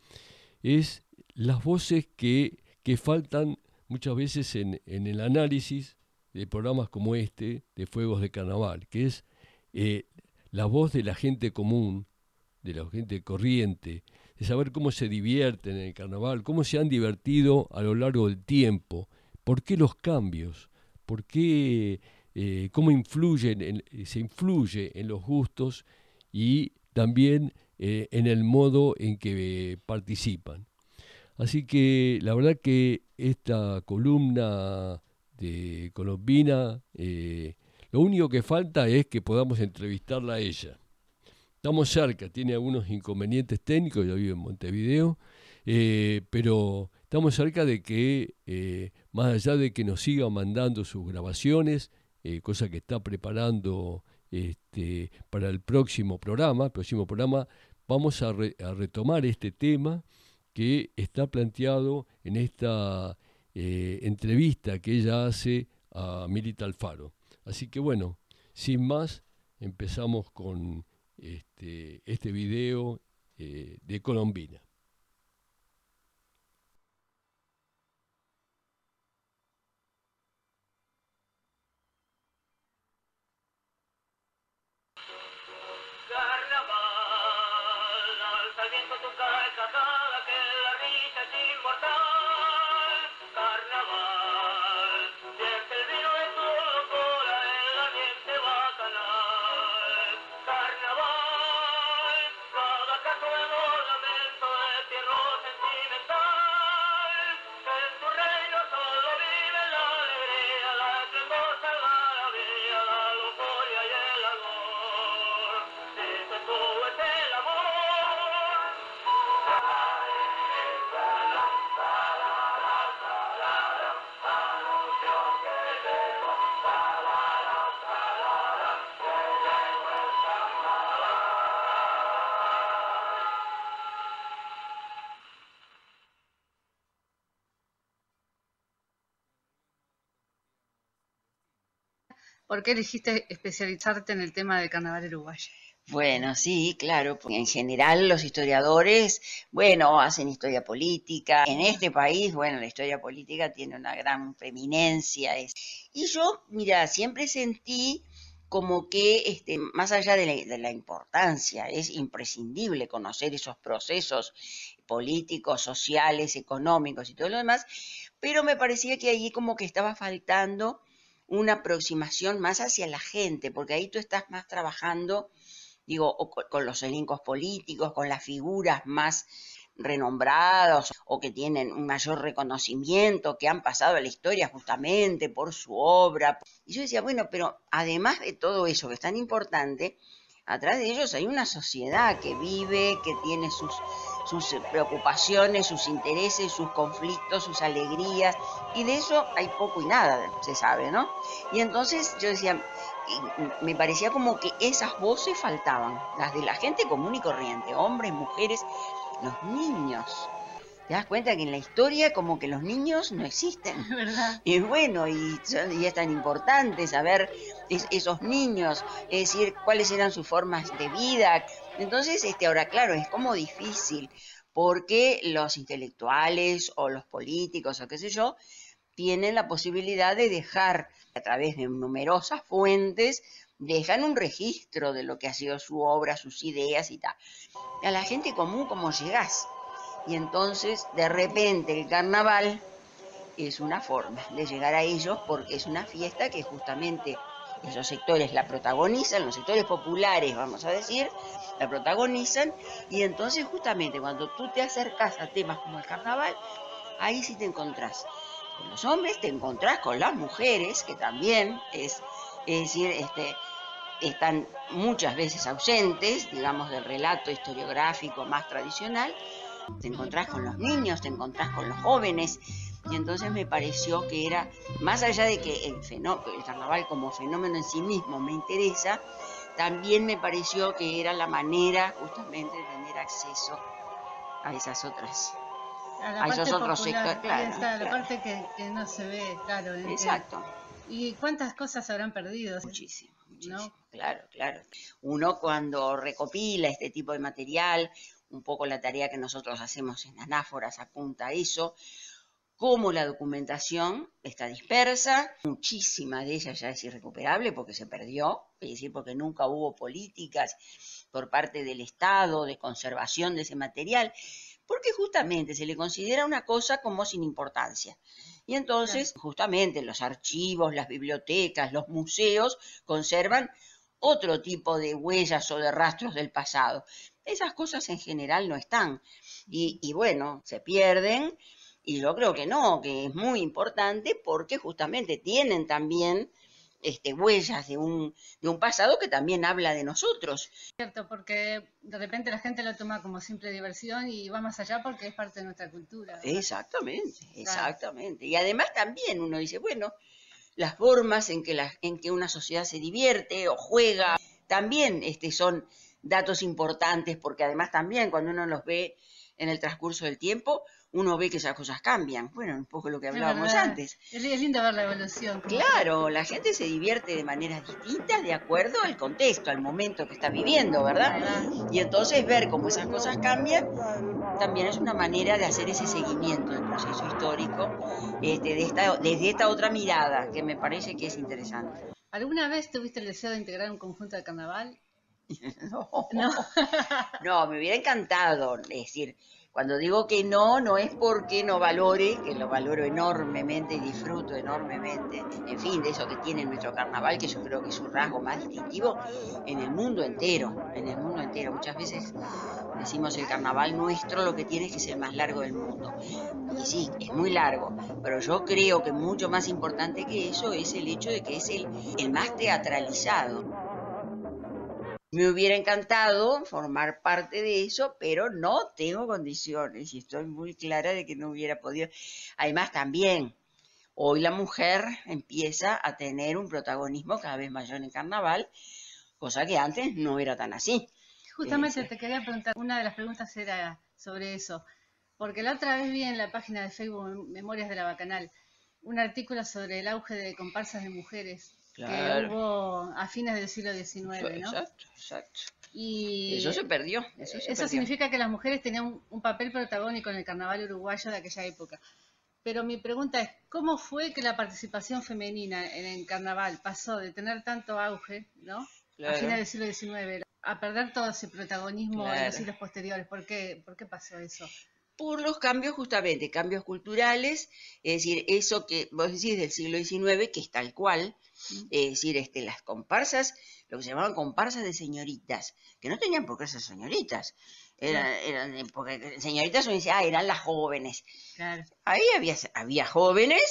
S1: es las voces que, que faltan muchas veces en, en, el análisis de programas como este, de Fuegos de Carnaval, que es eh, la voz de la gente común, de la gente corriente, de saber cómo se divierten en el carnaval, cómo se han divertido a lo largo del tiempo, por qué los cambios por qué, eh, cómo se influye en los gustos y también eh, en el modo en que participan. Así que la verdad que esta columna de Colombina, eh, lo único que falta es que podamos entrevistarla a ella. Estamos cerca, tiene algunos inconvenientes técnicos, ya vive en Montevideo, pero estamos cerca de que más allá de que nos siga mandando sus grabaciones, eh, cosa que está preparando este, para el próximo programa, próximo programa, vamos a, retomar este tema que está planteado en esta eh, entrevista que ella hace a Milita Alfaro. Así que bueno, sin más, empezamos con este, este video eh, de Colombina.
S5: ¿Por qué elegiste especializarte en el tema del carnaval uruguayo?
S6: Bueno, sí, claro, porque en general los historiadores, bueno, hacen historia política. En este país, bueno, la historia política tiene una gran preeminencia. Y yo, mira, siempre sentí como que, este, más allá de la, de la importancia, es imprescindible conocer esos procesos políticos, sociales, económicos y todo lo demás, pero me parecía que allí como que estaba faltando una aproximación más hacia la gente, porque ahí tú estás más trabajando, digo, con los elencos políticos, con las figuras más renombrados o que tienen un mayor reconocimiento, que han pasado a la historia justamente por su obra. Y yo decía, bueno, pero además de todo eso que es tan importante, atrás de ellos hay una sociedad que vive, que tiene sus, sus preocupaciones, sus intereses, sus conflictos, sus alegrías, y de eso hay poco y nada, se sabe, ¿no? Y entonces yo decía, me parecía como que esas voces faltaban, las de la gente común y corriente, hombres, mujeres, los niños. Te das cuenta que en la historia como que los niños no existen.
S5: ¿verdad?
S6: Y bueno, y, y es tan importante saber esos niños, es decir, cuáles eran sus formas de vida. Entonces, este, ahora claro, es como difícil, porque los intelectuales o los políticos o qué sé yo, tienen la posibilidad de dejar, a través de numerosas fuentes, dejan un registro de lo que ha sido su obra, sus ideas y tal. A la gente común, ¿cómo llegás? Y entonces, de repente, el carnaval es una forma de llegar a ellos porque es una fiesta que justamente esos sectores la protagonizan, los sectores populares, vamos a decir, la protagonizan, y entonces justamente cuando tú te acercas a temas como el carnaval, ahí sí te encontrás con los hombres, te encontrás con las mujeres, que también es, es decir, este, están muchas veces ausentes, digamos, del relato historiográfico más tradicional, te encontrás con los niños, te encontrás con los jóvenes, y entonces me pareció que era, más allá de que el, el carnaval como fenómeno en sí mismo me interesa, también me pareció que era la manera justamente de tener acceso a esas otras
S5: a, esos otros sectores claro, la parte que, no se ve claro
S6: exacto.
S5: Y cuántas cosas habrán perdido
S6: muchísimo, muchísimo claro claro. Uno cuando recopila este tipo de material un poco la tarea que nosotros hacemos en Anáforas apunta a eso cómo la documentación está dispersa, muchísima de ella ya es irrecuperable porque se perdió, es decir, porque nunca hubo políticas por parte del Estado de conservación de ese material, porque justamente se le considera una cosa como sin importancia. Y entonces, justamente, los archivos, las bibliotecas, los museos conservan otro tipo de huellas o de rastros del pasado. Esas cosas en general no están. Y, y bueno, se pierden y yo creo que no, que es muy importante porque justamente tienen también este, huellas de un, de un pasado que también habla de nosotros.
S5: Cierto, porque de repente la gente lo toma como simple diversión y va más allá porque es parte de nuestra cultura.
S6: Exactamente, exactamente. Y además también uno dice, bueno, las formas en que, la, en que una sociedad se divierte o juega también este, son datos importantes porque además también cuando uno los ve en el transcurso del tiempo, uno ve que esas cosas cambian. Bueno, un poco lo que hablábamos antes.
S5: Es lindo ver la evolución.
S6: Claro, la gente se divierte de maneras distintas de acuerdo al contexto, al momento que está viviendo, ¿verdad? Y entonces ver cómo esas cosas cambian también es una manera de hacer ese seguimiento del proceso histórico este, de esta, desde esta otra mirada que me parece que es interesante.
S5: ¿Alguna vez tuviste el deseo de integrar un conjunto de carnaval? *laughs*
S6: no, no. no, me hubiera encantado, es decir, cuando digo que no, no es porque no valore, que lo valoro enormemente y disfruto enormemente, en fin, de eso que tiene nuestro carnaval, que yo creo que es un rasgo más distintivo en el mundo entero, en el mundo entero. Muchas veces decimos el carnaval nuestro lo que tiene es que ser el más largo del mundo. Y sí, es muy largo, pero yo creo que mucho más importante que eso es el hecho de que es el, el más teatralizado. Me hubiera encantado formar parte de eso, pero no tengo condiciones y estoy muy clara de que no hubiera podido. Además, también, hoy la mujer empieza a tener un protagonismo cada vez mayor en carnaval, cosa que antes no era tan así.
S5: Justamente te quería preguntar, una de las preguntas era sobre eso, porque la otra vez vi en la página de Facebook Memorias de la Bacanal un artículo sobre el auge de comparsas de mujeres que hubo a fines del siglo XIX, ¿no?
S6: Exacto, exacto. Y eso se perdió.
S5: Eso, significa que las mujeres tenían un, papel protagónico en el carnaval uruguayo de aquella época. Pero mi pregunta es, ¿cómo fue que la participación femenina en el carnaval pasó de tener tanto auge, ¿no? A fines del siglo XIX, a perder todo ese protagonismo en los siglos posteriores. ¿Por qué, ¿Por qué pasó eso?
S6: por los cambios justamente, cambios culturales, es decir, eso que vos decís del siglo XIX, que es tal cual, es decir, este, las comparsas, lo que se llamaban comparsas de señoritas, que no tenían por qué ser señoritas, eran, eran porque señoritas uno dice, ah, eran las jóvenes. Ahí había, había jóvenes,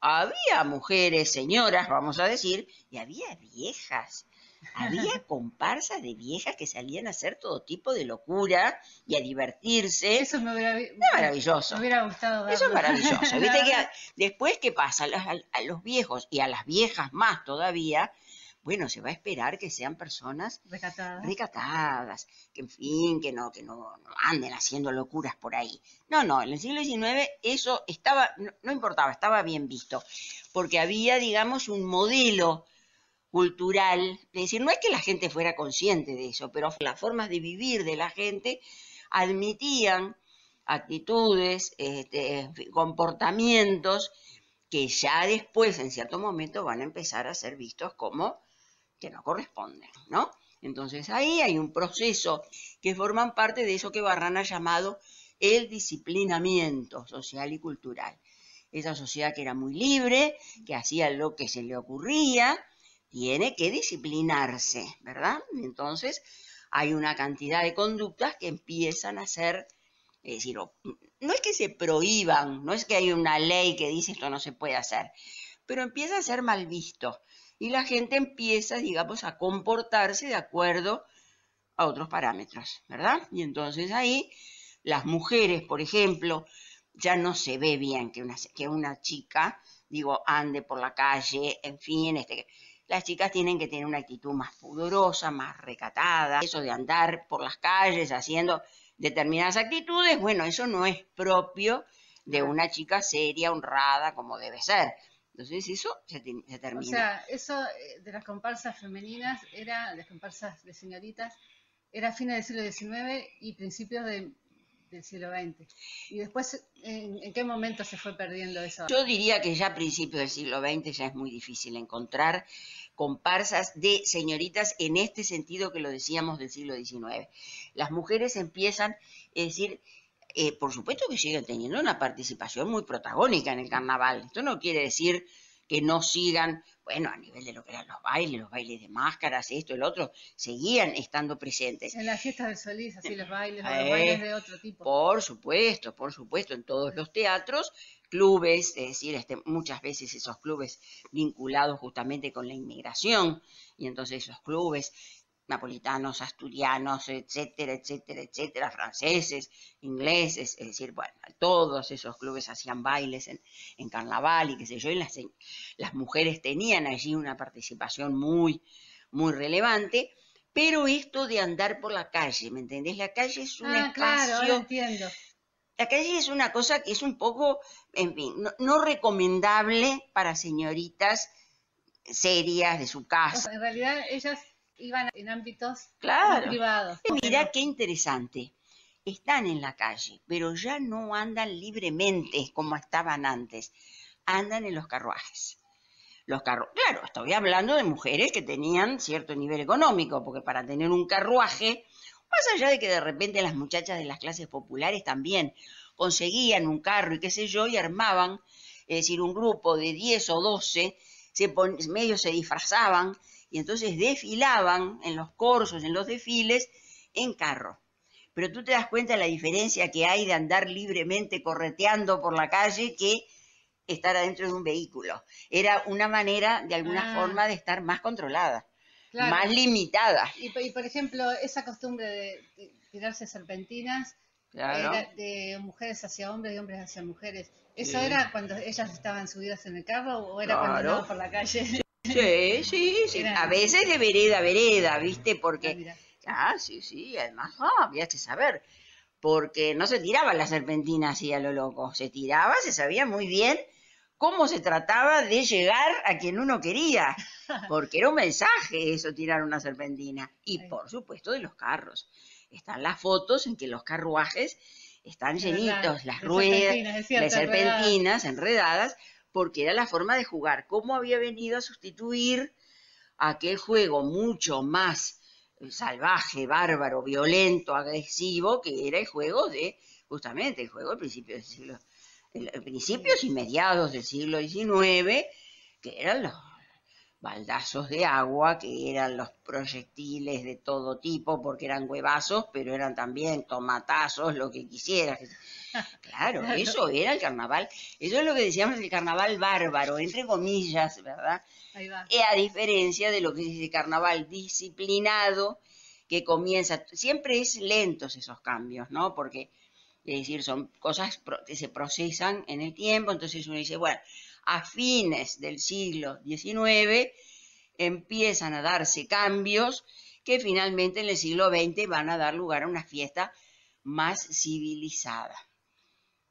S6: había mujeres, señoras, vamos a decir, y había viejas. Había *laughs* comparsas de viejas que salían a hacer todo tipo de locura y a divertirse.
S5: Eso me hubiera,
S6: maravilloso.
S5: Me hubiera gustado
S6: Eso es maravilloso. Viste *laughs* que después, ¿qué pasa? A, los viejos y a las viejas más todavía, bueno, se va a esperar que sean personas
S5: recatadas,
S6: recatadas que en fin, que no, que no, anden haciendo locuras por ahí. No, no, en el siglo XIX eso estaba, no importaba, estaba bien visto, porque había, digamos, un modelo cultural, es decir, no es que la gente fuera consciente de eso, pero las formas de vivir de la gente admitían actitudes, este, comportamientos que ya después, en cierto momento, van a empezar a ser vistos como que no corresponden, ¿no? Entonces ahí hay un proceso que forman parte de eso que Barran ha llamado el disciplinamiento social y cultural. Esa sociedad que era muy libre, que hacía lo que se le ocurría, tiene que disciplinarse, ¿verdad? Entonces hay una cantidad de conductas que empiezan a ser, es decir, no es que se prohíban, no es que hay una ley que dice esto no se puede hacer, pero empieza a ser mal visto y la gente empieza, digamos, a comportarse de acuerdo a otros parámetros, ¿verdad? Y entonces ahí las mujeres, por ejemplo, ya no se ve bien que una, que una chica, digo, ande por la calle, en fin, este, las chicas tienen que tener una actitud más pudorosa, más recatada. Eso de andar por las calles haciendo determinadas actitudes, bueno, eso no es propio de una chica seria, honrada, como debe ser. Entonces eso se, termina. O
S5: sea, eso eh, de las comparsas femeninas era, las comparsas de señoritas, era fines del siglo XIX y principios de, del siglo XX. Y después, ¿en, qué momento se fue perdiendo eso?
S6: Yo diría que ya a principios del siglo XX ya es muy difícil encontrar comparsas de señoritas en este sentido que lo decíamos del siglo XIX. Las mujeres empiezan, es decir, eh, por supuesto que siguen teniendo una participación muy protagónica en el carnaval. Esto no quiere decir que no sigan, bueno, a nivel de lo que eran los bailes, los bailes de máscaras, esto, el otro, seguían estando presentes.
S5: En las fiestas de Solís, así los bailes, los bailes de otro tipo.
S6: Por supuesto, por supuesto, en todos los teatros, clubes, es decir, este, muchas veces esos clubes vinculados justamente con la inmigración, y entonces esos clubes napolitanos, asturianos, etcétera, etcétera, etcétera, franceses, ingleses, es decir, bueno, todos esos clubes hacían bailes en, carnaval y qué sé yo, y las, las mujeres tenían allí una participación muy, muy relevante, pero esto de andar por la calle, ¿me entendés? La calle es un
S5: ah,
S6: espacio...
S5: Claro, entiendo.
S6: La calle es una cosa que es un poco, en fin, no recomendable para señoritas serias de su casa.
S5: en realidad ellas iban en ámbitos
S6: claro.
S5: privados.
S6: Mira qué interesante. Están en la calle, pero ya no andan libremente como estaban antes. Andan en los carruajes. Los carru claro, estoy hablando de mujeres que tenían cierto nivel económico, porque para tener un carruaje, más allá de que de repente las muchachas de las clases populares también conseguían un carro y qué sé yo, y armaban, es decir, un grupo de 10 o 12, se medio se disfrazaban y entonces desfilaban en los corsos, en los desfiles, en carro. Pero tú te das cuenta de la diferencia que hay de andar libremente correteando por la calle que estar adentro de un vehículo. Era una manera, de alguna ah. forma, de estar más controlada, más limitada.
S5: Y, por ejemplo, esa costumbre de, tirarse serpentinas era de mujeres hacia hombres y hombres hacia mujeres. ¿Eso era cuando ellas estaban subidas en el carro o era cuando andaban por la calle? *laughs*
S6: Sí, sí, sí. A veces de vereda a vereda, ¿viste? Porque. Ah, sí, sí. Además, ah, había que saber. Porque no se tiraba la serpentina así a lo loco. Se tiraba, se sabía muy bien cómo se trataba de llegar a quien uno quería. Porque era un mensaje eso, tirar una serpentina. Y por supuesto de los carros. Están las fotos en que los carruajes están llenitos, las ruedas, las serpentinas enredadas porque era la forma de jugar. ¿Cómo había venido a sustituir aquel juego mucho más eh, salvaje, bárbaro, violento, agresivo, que era el juego de, justamente, el juego del principio del siglo, el, principios y mediados del siglo XIX, que eran los baldazos de agua, que eran los proyectiles de todo tipo, porque eran huevazos, pero eran también tomatazos, lo que quisieras. *laughs* Claro, eso era el carnaval. Eso es lo que decíamos el carnaval bárbaro, entre comillas, ¿verdad?
S5: Ahí va.
S6: Eh, a diferencia de lo que es el carnaval disciplinado, que comienza, siempre es lentos esos cambios, ¿no? Porque, es decir, son cosas que se procesan en el tiempo, entonces uno dice, bueno, a fines del siglo XIX empiezan a darse cambios que finalmente en el siglo XX van a dar lugar a una fiesta más civilizada.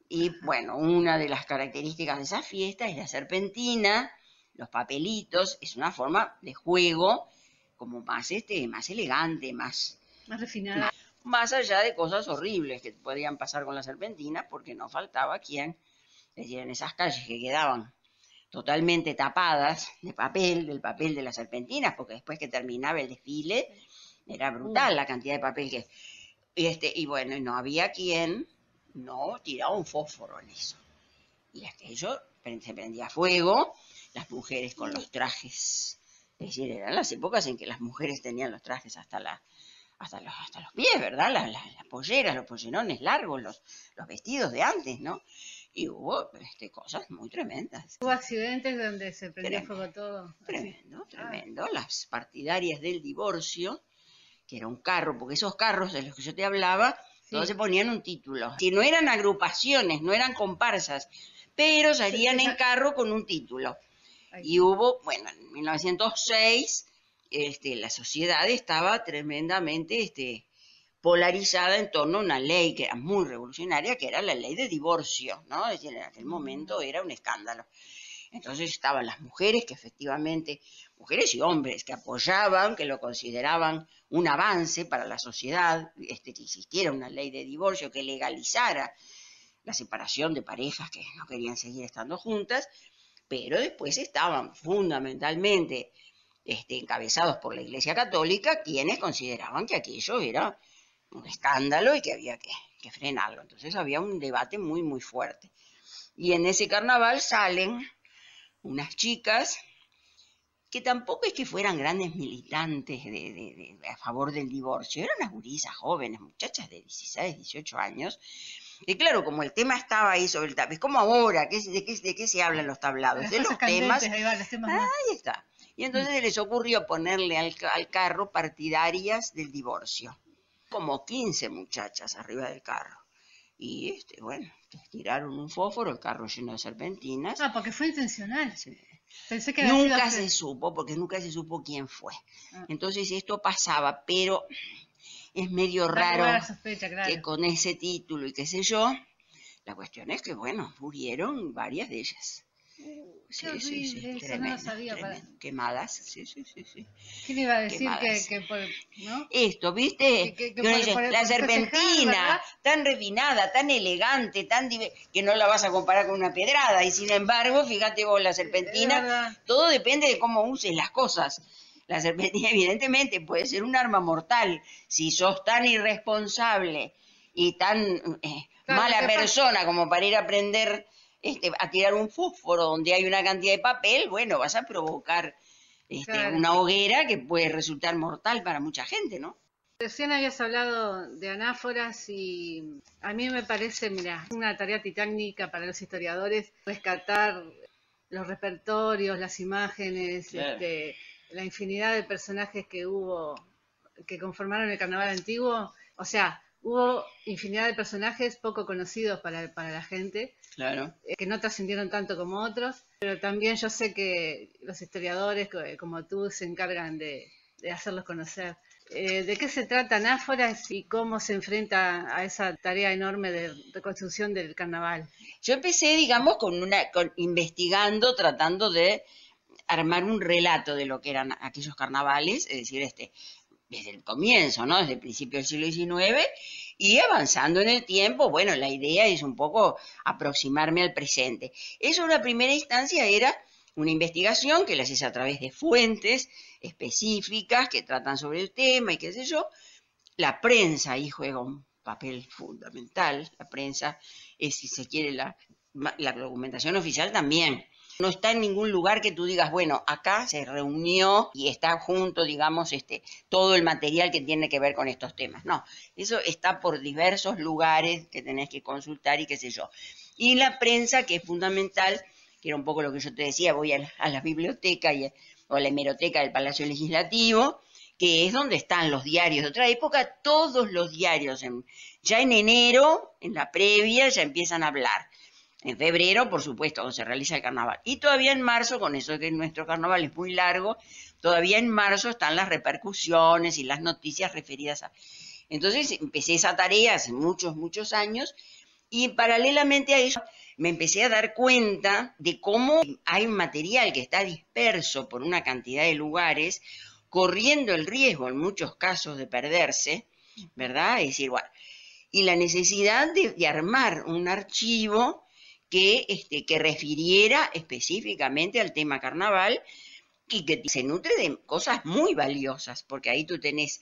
S6: Y bueno, una de las características de esa fiesta es la serpentina, los papelitos, es una forma de juego como más, este, más elegante, más,
S5: más refinada.
S6: Más, allá de cosas horribles que podían pasar con la serpentina, porque no faltaba quien, es decir, en esas calles que quedaban totalmente tapadas de papel, del papel de las serpentinas, porque después que terminaba el desfile, era brutal la cantidad de papel que... Este, y bueno, no había quien no, tiraba un fósforo en eso. Y aquello se prendía fuego, las mujeres con los trajes Es decir, eran las épocas en que las mujeres tenían los trajes hasta la hasta los, hasta los pies, ¿verdad? Las, las, las polleras, los pollerones largos, los, los vestidos de antes, ¿no? Y hubo este, cosas muy tremendas.
S5: Hubo accidentes donde se prendió
S6: Tremendo,
S5: fuego todo.
S6: Tremendo, tremendo. Las partidarias del divorcio, que era un carro, porque esos carros de los que yo te hablaba,
S5: Sí.
S6: todos se ponían un título. Si no eran agrupaciones, no eran comparsas, pero salían
S5: sí,
S6: en carro con un título. Y hubo, bueno, en 1906, este, la sociedad estaba tremendamente este, polarizada en torno a una ley que era muy revolucionaria, que era la ley de divorcio, ¿no? Es decir, en aquel momento era un escándalo. Entonces estaban las mujeres que efectivamente, mujeres y hombres que apoyaban, que lo consideraban un avance para la sociedad, este, que existiera una ley de divorcio que legalizara la separación de parejas que no querían seguir estando juntas, pero después estaban fundamentalmente este, encabezados por la Iglesia Católica, quienes consideraban que aquello era un escándalo y que había que, que frenarlo. Entonces había un debate muy, muy fuerte. Y en ese carnaval salen unas chicas que tampoco es que fueran grandes militantes de, de- de- a favor del divorcio, eran unas gurisas jóvenes, muchachas de 16, 18 años. Y claro, como el tema estaba ahí sobre el tablado, es como ahora, ¿qué, de, qué, ¿de qué se hablan los tablados?
S5: Las
S6: De los temas
S5: ahí va, los temas más.
S6: Ahí está. Y entonces se les ocurrió ponerle al, al carro partidarias del divorcio. Como 15 muchachas arriba del carro. Y este, bueno, tiraron un fósforo, el carro lleno de serpentinas.
S5: Ah, porque fue intencional.
S6: Sí.
S5: Pensé que había sido
S6: Nunca se supo, porque nunca se supo quién fue.
S5: Ah.
S6: Entonces esto pasaba, pero es medio raro
S5: sospecha, claro.
S6: que con ese título y qué sé yo, la cuestión es que, bueno, murieron varias de ellas. Sí, sí, sí,
S5: eso no lo sabía, para-.
S6: Quemadas, sí, sí, sí, sí.
S5: ¿Quién iba a decir que,
S6: Quemadas.
S5: que por, ¿no?
S6: Esto, ¿viste?
S5: Que- que- que
S6: uno
S5: por-
S6: dice,
S5: por-
S6: la serpentina, tan refinada, tan elegante, tan que no la vas a comparar con una pedrada. Y sin embargo, fíjate vos, la serpentina, todo depende de cómo uses las cosas. La serpentina, *laughs* evidentemente, puede ser un arma mortal. Si sos tan irresponsable y tan eh,
S5: Claro,
S6: mala persona como para ir a aprender este, a tirar un fósforo donde hay una cantidad de papel, bueno, vas a provocar este,
S5: Claro.
S6: una hoguera que puede resultar mortal para mucha gente, ¿no?
S5: Recién habías hablado de anáforas y a mí me parece, mira, una tarea titánica para los historiadores rescatar los repertorios, las imágenes,
S6: Claro.
S5: este, la infinidad de personajes que hubo, que conformaron el carnaval antiguo. O sea, hubo infinidad de personajes poco conocidos para, para la gente,
S6: Claro.
S5: eh, que no trascendieron tanto como otros, pero también yo sé que los historiadores co- como tú se encargan de, de hacerlos conocer. Eh, ¿De qué se trata Anáforas y cómo se enfrenta a esa tarea enorme de reconstrucción del carnaval?
S6: Yo empecé, digamos, con una, con, investigando, tratando de armar un relato de lo que eran aquellos carnavales, es decir, este, desde el comienzo, ¿no? Desde el principio del siglo XIX, y avanzando en el tiempo, bueno, la idea es un poco aproximarme al presente. Eso en una primera instancia era una investigación que la haces a través de fuentes específicas que tratan sobre el tema y qué sé yo. La prensa ahí juega un papel fundamental. La prensa es, si se quiere, la, la documentación oficial también. No está en ningún lugar que tú digas, bueno, acá se reunió y está junto, digamos, este, todo el material que tiene que ver con estos temas. No, eso está por diversos lugares que tenés que consultar y qué sé yo. Y la prensa, que es fundamental, que era un poco lo que yo te decía, voy a la, biblioteca o a la hemeroteca del Palacio Legislativo, que es donde están los diarios de otra época, todos los diarios, ya en enero, en la previa, ya empiezan a hablar. En febrero, por supuesto, cuando se realiza el carnaval. Y todavía en marzo, con eso que nuestro carnaval es muy largo, todavía en marzo están las repercusiones y las noticias referidas a... Entonces empecé esa tarea hace muchos, muchos años y paralelamente a eso me empecé a dar cuenta de cómo hay material que está disperso por una cantidad de lugares, corriendo el riesgo en muchos casos de perderse, ¿verdad? Es decir, y la necesidad de armar un archivo que, este, que refiriera específicamente al tema carnaval y que se nutre de cosas muy valiosas, porque ahí tú tenés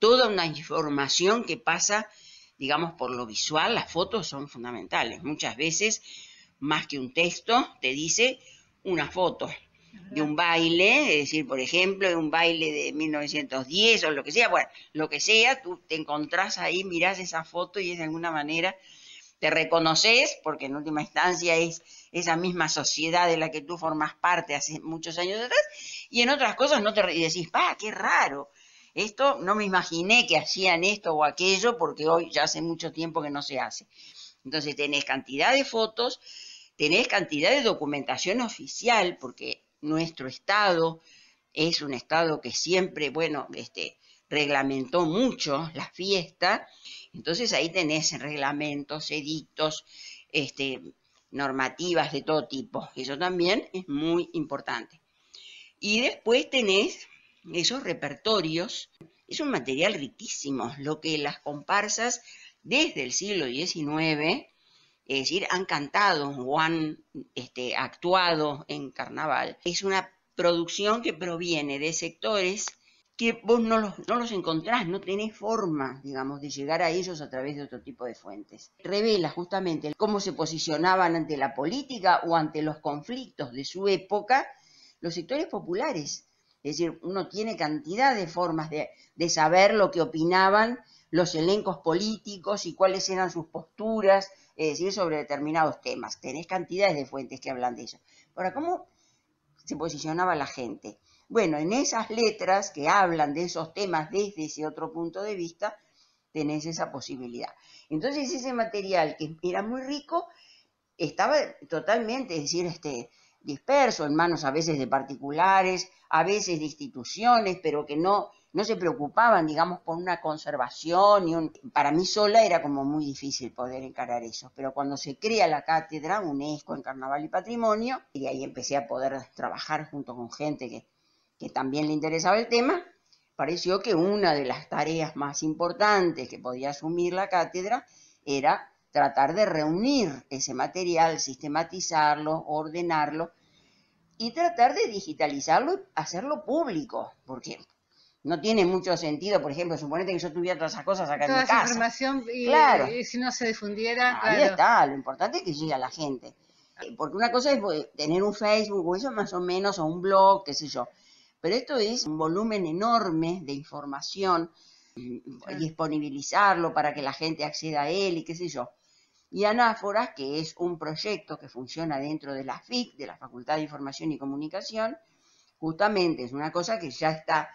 S6: toda una información que pasa, digamos, por lo visual, las fotos son fundamentales. Muchas veces, más que un texto, te dice una foto. de un baile, es decir, por ejemplo, de un baile de 1910 o lo que sea, bueno, lo que sea, tú te encontrás ahí, mirás esa foto y es de alguna manera te reconoces, porque en última instancia es esa misma sociedad de la que tú formas parte hace muchos años atrás, y en otras cosas no te y decís, ¡pa, qué raro! Esto no me imaginé que hacían esto o aquello, porque hoy ya hace mucho tiempo que no se hace. Entonces tenés cantidad de fotos, tenés cantidad de documentación oficial, porque nuestro Estado es un Estado que siempre, bueno, este, reglamentó mucho la fiesta, entonces ahí tenés reglamentos, edictos, este, normativas de todo tipo. Eso también es muy importante. Y después tenés esos repertorios. Es un material riquísimo, lo que las comparsas desde el siglo XIX, es decir, han cantado o han este, actuado en carnaval. Es una producción que proviene de sectores que vos no los, no los encontrás, no tenés forma, digamos, de llegar a ellos a través de otro tipo de fuentes. Revela justamente cómo se posicionaban ante la política o ante los conflictos de su época los sectores populares. Es decir, uno tiene cantidad de formas de, saber lo que opinaban los elencos políticos y cuáles eran sus posturas, es decir, sobre determinados temas. Tenés cantidades de fuentes que hablan de eso. Ahora, ¿cómo se posicionaba la gente? Bueno, en esas letras que hablan de esos temas desde ese otro punto de vista, tenés esa posibilidad. Entonces ese material que era muy rico estaba totalmente, es decir, este, disperso en manos a veces de particulares, a veces de instituciones, pero que no, no se preocupaban, digamos, por una conservación. Y un... Para mí sola era como muy difícil poder encarar eso, pero cuando se crea la cátedra UNESCO en Carnaval y Patrimonio, y ahí empecé a poder trabajar junto con gente que que también le interesaba el tema, pareció que una de las tareas más importantes que podía asumir la cátedra era tratar de reunir ese material, sistematizarlo, ordenarlo y tratar de digitalizarlo y hacerlo público, porque no tiene mucho sentido, por ejemplo, suponete que yo tuviera todas esas cosas acá en mi casa.
S5: Información y,
S6: Claro.
S5: y si no se difundiera,
S6: Ahí
S5: claro.
S6: está, lo importante es que llegue a la gente. Eh, Porque una cosa es pues, tener un Facebook o eso más o menos, o un blog, qué sé yo. Pero esto es un volumen enorme de información,
S5: Claro.
S6: disponibilizarlo para que la gente acceda a él y qué sé yo. Y Anáforas, que es un proyecto que funciona dentro de la FIC, de la Facultad de Información y Comunicación, justamente es una cosa que ya está,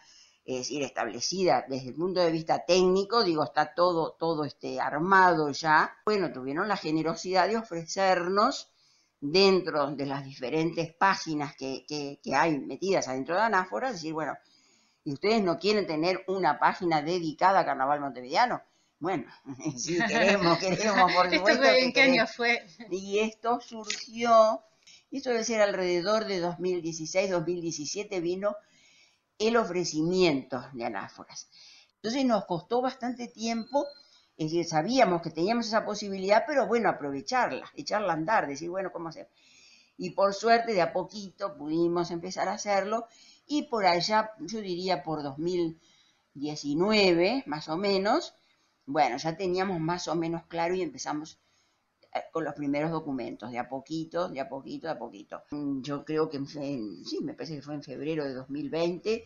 S6: es decir, establecida desde el punto de vista técnico, digo, está todo, todo este armado ya. Bueno, tuvieron la generosidad de ofrecernos dentro de las diferentes páginas que, que, que hay metidas adentro de Anáforas, decir, bueno, ¿y ustedes no quieren tener una página dedicada a Carnaval Montevideano? Bueno, *laughs* sí, queremos, queremos, por *laughs*
S5: ¿Esto
S6: supuesto.
S5: en qué año fue?
S6: Y esto surgió, esto debe ser alrededor de 2016-2017, vino el ofrecimiento de anáforas. Entonces nos costó bastante tiempo, decir, sabíamos que teníamos esa posibilidad, pero bueno, aprovecharla, echarla a andar, decir, bueno, ¿cómo hacer? Y por suerte, de a poquito pudimos empezar a hacerlo, y por allá, yo diría por 2019, más o menos, bueno, ya teníamos más o menos claro y empezamos eh, con los primeros documentos, de a poquito, de a poquito, de a poquito. Yo creo que, sí, me parece que fue en febrero de 2020,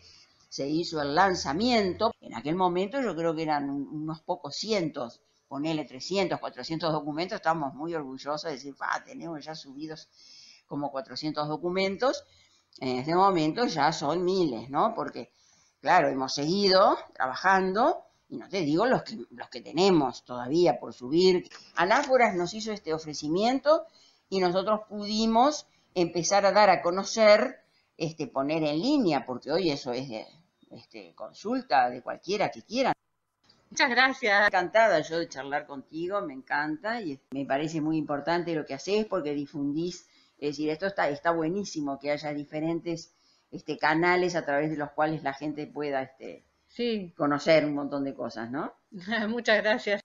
S6: se hizo el lanzamiento. En aquel momento yo creo que eran un- unos pocos cientos, ponele 300, 400 documentos, estábamos muy orgullosos de decir, ah, tenemos ya subidos como 400 documentos. En este momento ya son miles, ¿no? Porque, claro, hemos seguido trabajando y no te digo los que, los que tenemos todavía por subir. Anáforas nos hizo este ofrecimiento y nosotros pudimos empezar a dar a conocer, este, poner en línea, porque hoy eso es este, consulta de cualquiera que quiera.
S5: Muchas gracias.
S6: Encantada yo de charlar contigo, me encanta y me parece muy importante lo que haces porque difundís, es decir, esto está, está buenísimo que haya diferentes este, canales a través de los cuales la gente pueda este,
S5: Sí,
S6: conocer un montón de cosas, ¿no? *laughs*
S5: muchas gracias.